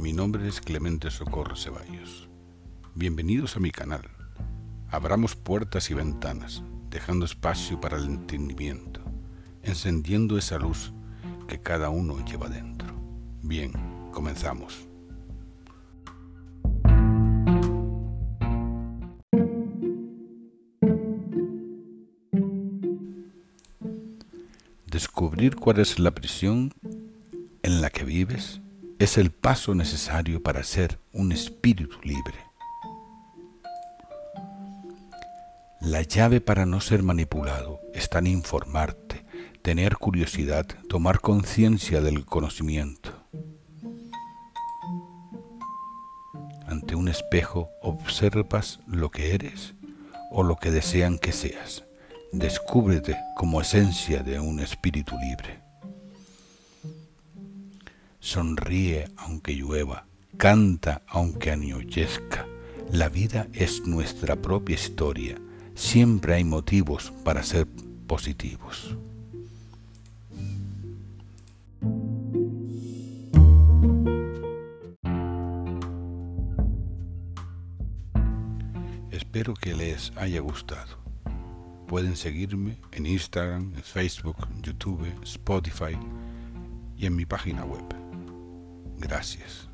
mi nombre es Clemente Socorro Ceballos. Bienvenidos a mi canal. Abramos puertas y ventanas, dejando espacio para el entendimiento, encendiendo esa luz que cada uno lleva dentro. Bien, comenzamos. Descubrir cuál es la prisión en la que vives es el paso necesario para ser un espíritu libre. La llave para no ser manipulado está en informarte, tener curiosidad, tomar conciencia del conocimiento. Ante un espejo observas lo que eres o lo que desean que seas. Descúbrete como esencia de un espíritu libre. Sonríe aunque llueva, canta aunque anochezca. La vida es nuestra propia historia. Siempre hay motivos para ser positivos. Espero que les haya gustado. Pueden seguirme en Instagram, Facebook, YouTube, Spotify y en mi página web. Gracias.